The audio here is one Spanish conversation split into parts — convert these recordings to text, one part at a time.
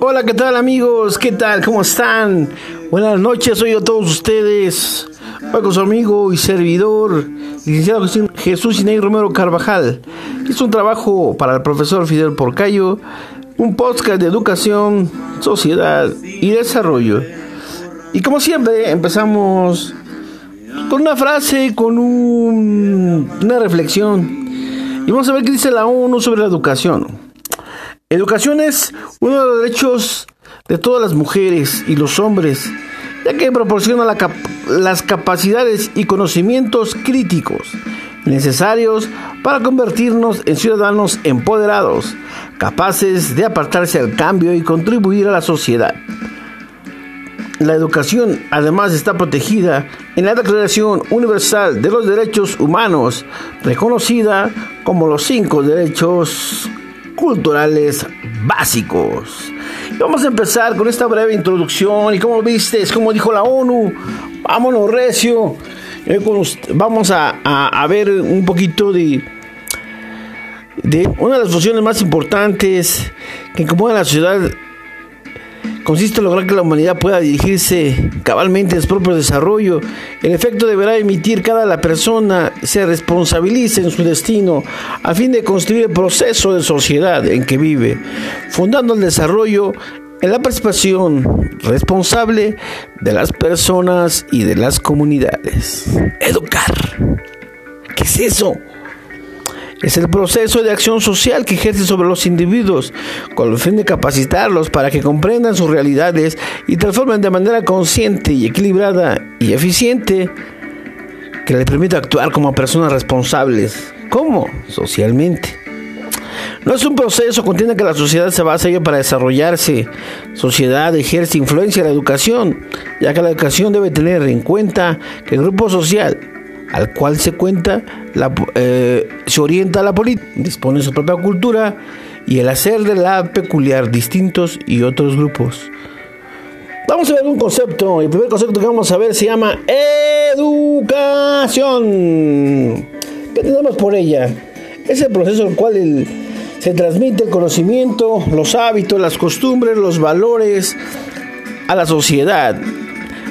Hola, ¿qué tal amigos? ¿Qué tal? ¿Cómo están? Buenas noches, soy a todos ustedes. Hoy con su amigo y servidor, licenciado Jesús Inés Romero Carvajal. Es un trabajo para el profesor Fidel Porcayo, un podcast de educación, sociedad y desarrollo. Y como siempre, empezamos con una frase, con una reflexión. Y vamos a ver qué dice la ONU sobre la educación. Educación es uno de los derechos de todas las mujeres y los hombres, ya que proporciona las capacidades y conocimientos críticos necesarios para convertirnos en ciudadanos empoderados, capaces de apartarse al cambio y contribuir a la sociedad. La educación además está protegida en la Declaración Universal de los Derechos Humanos, reconocida como los cinco derechos culturales básicos. vamos a empezar con esta breve introducción y como viste, es como dijo la ONU, vámonos recio. Eh, vamos a, ver un poquito de, de una de las funciones más importantes que incomodan a la sociedad consiste en lograr que la humanidad pueda dirigirse cabalmente en su propio desarrollo. El efecto deberá emitir cada la persona se responsabilice en su destino a fin de construir el proceso de sociedad en que vive, fundando el desarrollo en la participación responsable de las personas y de las comunidades. Educar. ¿Qué es eso? Es el proceso de acción social que ejerce sobre los individuos con el fin de capacitarlos para que comprendan sus realidades y transformen de manera consciente y equilibrada y eficiente que les permita actuar como personas responsables. ¿Cómo? Socialmente. No es un proceso, contiene que la sociedad se basa ello para desarrollarse. Sociedad ejerce influencia en la educación, ya que la educación debe tener en cuenta que el grupo social al cual se cuenta, eh, se orienta la política, dispone su propia cultura y el hacer de la peculiar distintos y otros grupos. Vamos a ver un concepto. El primer concepto que vamos a ver se llama educación. ¿Qué tenemos por ella? Es el proceso en el cual se transmite el conocimiento, los hábitos, las costumbres, los valores a la sociedad,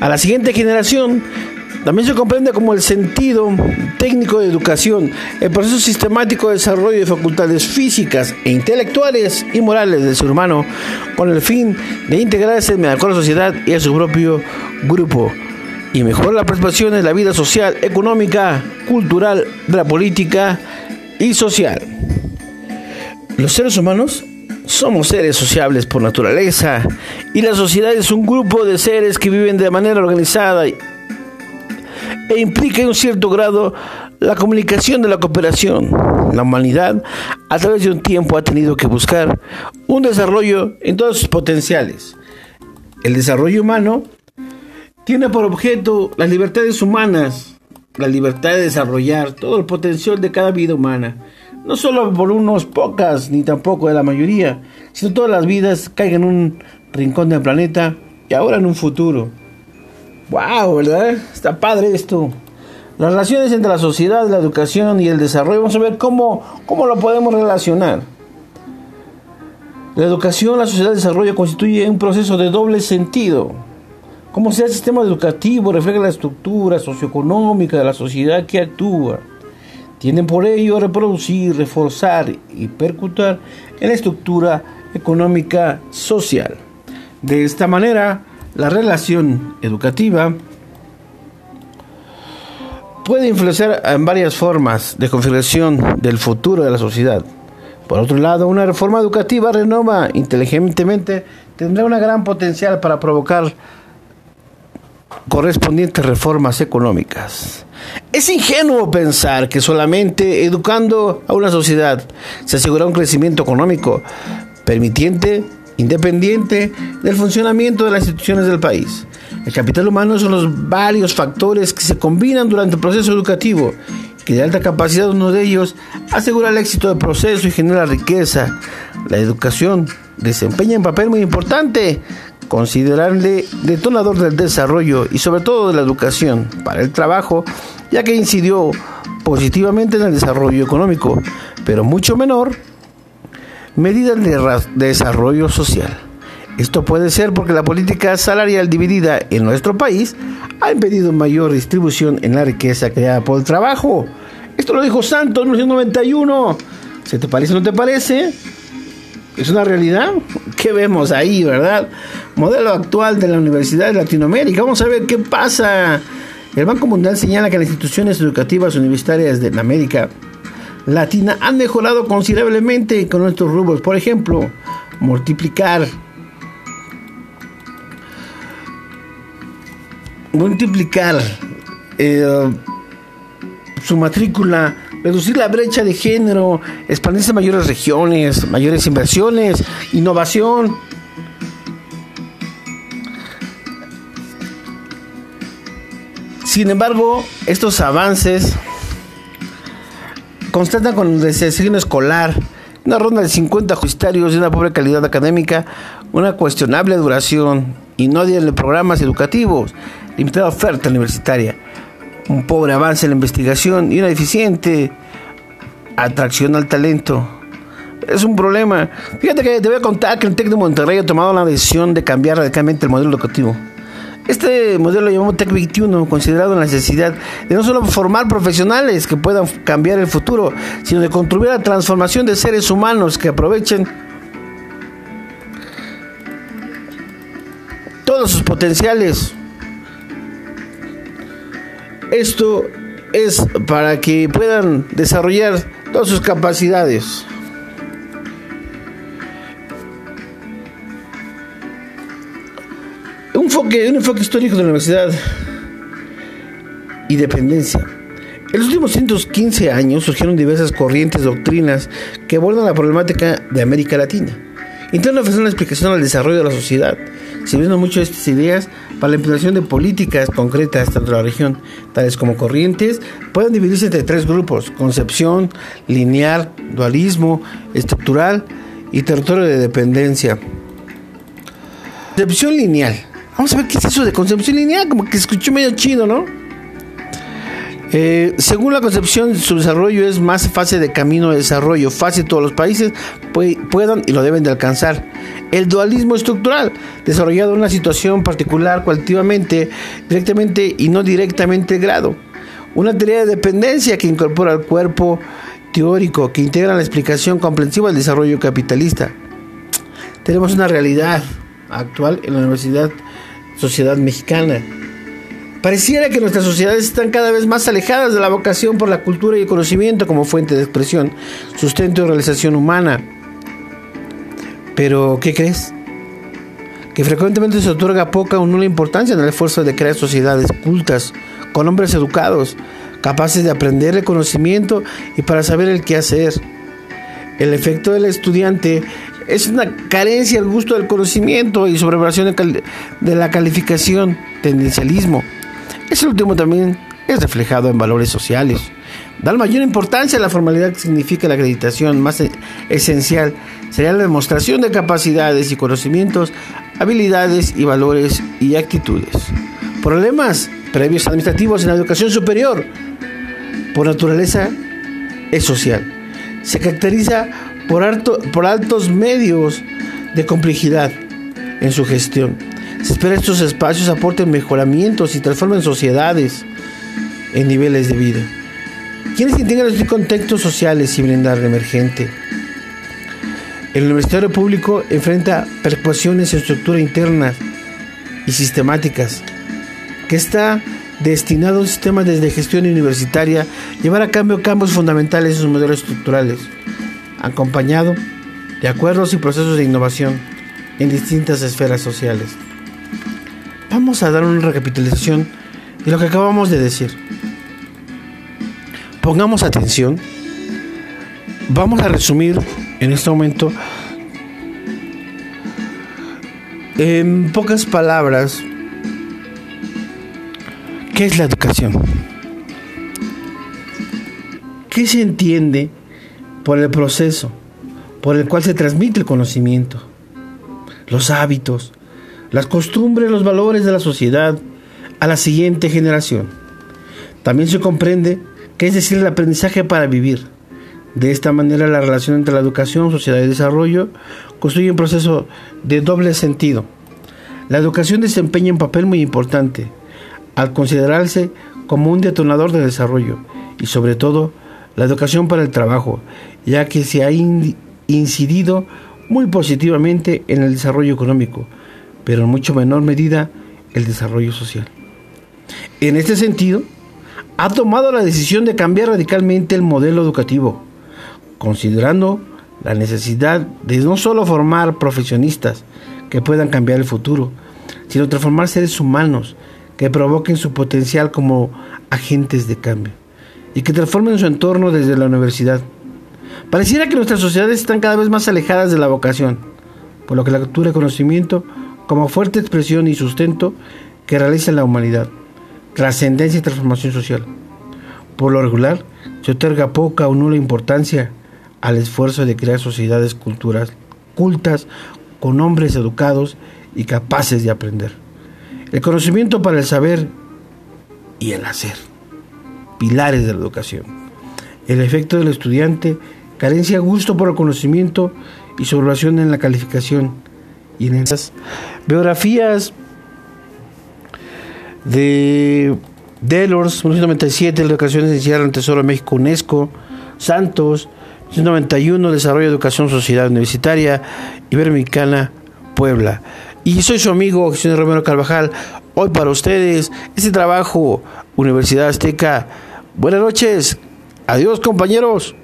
a la siguiente generación también se comprende como el sentido técnico de educación, el proceso sistemático de desarrollo de facultades físicas e intelectuales y morales del ser humano con el fin de integrarse en la sociedad y a su propio grupo y mejorar la participación en la vida social, económica, cultural, de la política y social. Los seres humanos somos seres sociables por naturaleza y la sociedad es un grupo de seres que viven de manera organizada e implica en un cierto grado la comunicación de la cooperación. La humanidad a través de un tiempo ha tenido que buscar un desarrollo en todos sus potenciales. El desarrollo humano tiene por objeto las libertades humanas, la libertad de desarrollar todo el potencial de cada vida humana, no solo por unos pocas ni tampoco de la mayoría, sino todas las vidas caigan en un rincón del planeta y ahora en un futuro. Wow, ¿verdad? Está padre esto. Las relaciones entre la sociedad, la educación y el desarrollo, vamos a ver cómo, cómo lo podemos relacionar. La educación, la sociedad, el desarrollo constituye un proceso de doble sentido. Como sea el sistema educativo refleja la estructura socioeconómica de la sociedad que actúa. Tienden por ello a reproducir, reforzar y percutar en la estructura económica social. De esta manera, la relación educativa puede influenciar en varias formas de configuración del futuro de la sociedad. Por otro lado, una reforma educativa renova inteligentemente tendrá una gran potencial para provocar correspondientes reformas económicas. Es ingenuo pensar que solamente educando a una sociedad se asegura un crecimiento económico permitiente independiente del funcionamiento de las instituciones del país. El capital humano son los varios factores que se combinan durante el proceso educativo, que de alta capacidad uno de ellos asegura el éxito del proceso y genera riqueza. La educación desempeña un papel muy importante, considerable detonador del desarrollo y sobre todo de la educación para el trabajo, ya que incidió positivamente en el desarrollo económico, pero mucho menor medidas de, desarrollo social. Esto puede ser porque la política salarial dividida en nuestro país ha impedido mayor distribución en la riqueza creada por el trabajo. Esto lo dijo Santos en 1991. ¿Se te parece o no te parece? ¿Es una realidad? ¿Qué vemos ahí, verdad? Modelo actual de la Universidad de Latinoamérica. Vamos a ver qué pasa. El Banco Mundial señala que las instituciones educativas universitarias de América Latina han mejorado considerablemente con nuestros rubros. Por ejemplo, multiplicar multiplicar eh, su matrícula, reducir la brecha de género, expandirse a mayores regiones, mayores inversiones, innovación. Sin embargo, estos avances constatan con el desempeño escolar, una ronda de 50 justarios de una pobre calidad académica, una cuestionable duración y no de programas educativos, limitada oferta universitaria, un pobre avance en la investigación y una deficiente atracción al talento. Es un problema. Fíjate que te voy a contar que el TEC de Monterrey ha tomado la decisión de cambiar radicalmente el modelo educativo. Este modelo lo llamamos TEC 21, considerado la necesidad de no solo formar profesionales que puedan cambiar el futuro, sino de contribuir a la transformación de seres humanos que aprovechen todos sus potenciales. Esto es para que puedan desarrollar todas sus capacidades. Enfoque, un enfoque histórico de la universidad y dependencia. En los últimos 115 años surgieron diversas corrientes doctrinas que abordan la problemática de América Latina. Intentan ofrecer una explicación al desarrollo de la sociedad, sirviendo mucho estas ideas para la implementación de políticas concretas dentro de la región, tales como corrientes, pueden dividirse entre tres grupos, concepción, lineal, dualismo, estructural y territorio de dependencia. Concepción lineal. Vamos a ver qué es eso de concepción lineal, como que escuchó medio chido, ¿no? Eh, según la concepción, su desarrollo es más fase de camino de desarrollo, fácil todos los países puedan y lo deben de alcanzar. El dualismo estructural, desarrollado en una situación particular cualitativamente, directamente y no directamente grado. Una teoría de dependencia que incorpora el cuerpo teórico, que integra la explicación comprensiva del desarrollo capitalista. Tenemos una realidad actual en la Universidad Sociedad Mexicana Pareciera que nuestras sociedades están cada vez más alejadas de la vocación por la cultura y el conocimiento como fuente de expresión, sustento y realización humana. Pero, ¿qué crees? Que frecuentemente se otorga poca o nula importancia en el esfuerzo de crear sociedades cultas, con hombres educados, capaces de aprender el conocimiento y para saber el qué hacer. El efecto del estudiante es una carencia al gusto del conocimiento y sobrevaloración de la calificación, tendencialismo ese último también es reflejado en valores sociales. Da mayor importancia a la formalidad que significa la acreditación más e-, esencial. Sería la demostración de capacidades y conocimientos, habilidades y valores y actitudes. Problemas previos administrativos en la educación superior, por naturaleza, es social. Se caracteriza por, altos medios de complejidad en su gestión se espera estos espacios aporten mejoramientos y transformen sociedades en niveles de vida. ¿Quiénes integran estos contextos sociales y brindar emergente? El universitario público enfrenta percusiones en estructura interna y sistemáticas, que está destinado a un sistema desde gestión universitaria llevar a cambio cambios fundamentales en sus modelos estructurales, acompañado de acuerdos y procesos de innovación en distintas esferas sociales vamos a dar una recapitulación de lo que acabamos de decir. Pongamos atención. Vamos a resumir en este momento en pocas palabras qué es la educación. ¿Qué se entiende por el proceso por el cual se transmite el conocimiento? Los hábitos, las costumbres, los valores de la sociedad a la siguiente generación. También se comprende que es decir el aprendizaje para vivir, De esta manera, la relación entre la educación, sociedad y desarrollo construye un proceso de doble sentido. La educación desempeña un papel muy importante al considerarse como un detonador de desarrollo y sobre todo la educación para el trabajo, ya que se ha incidido muy positivamente en el desarrollo económico, pero en mucho menor medida el desarrollo social. En este sentido, ha tomado la decisión de cambiar radicalmente el modelo educativo, considerando la necesidad de no solo formar profesionistas que puedan cambiar el futuro, sino transformar seres humanos que provoquen su potencial como agentes de cambio y que transformen su entorno desde la universidad. Pareciera que nuestras sociedades están cada vez más alejadas de la vocación, por lo que la cultura y conocimiento como fuerte expresión y sustento que realiza la humanidad, trascendencia y transformación social. Por lo regular, se otorga poca o nula importancia al esfuerzo de crear sociedades culturas, cultas con hombres educados y capaces de aprender. El conocimiento para el saber y el hacer. Pilares de la educación. El efecto del estudiante, carencia gusto por el conocimiento y su relación en la calificación. Y en esas biografías de Delors, 1997, la educación esencial en Tesoro de México, UNESCO, Santos, 1991, Desarrollo de Educación Sociedad Universitaria Iberoamericana, Puebla. Y soy su amigo Jesús Romero Carvajal. Hoy para ustedes, este trabajo, Universidad Azteca. Buenas noches. Adiós, compañeros.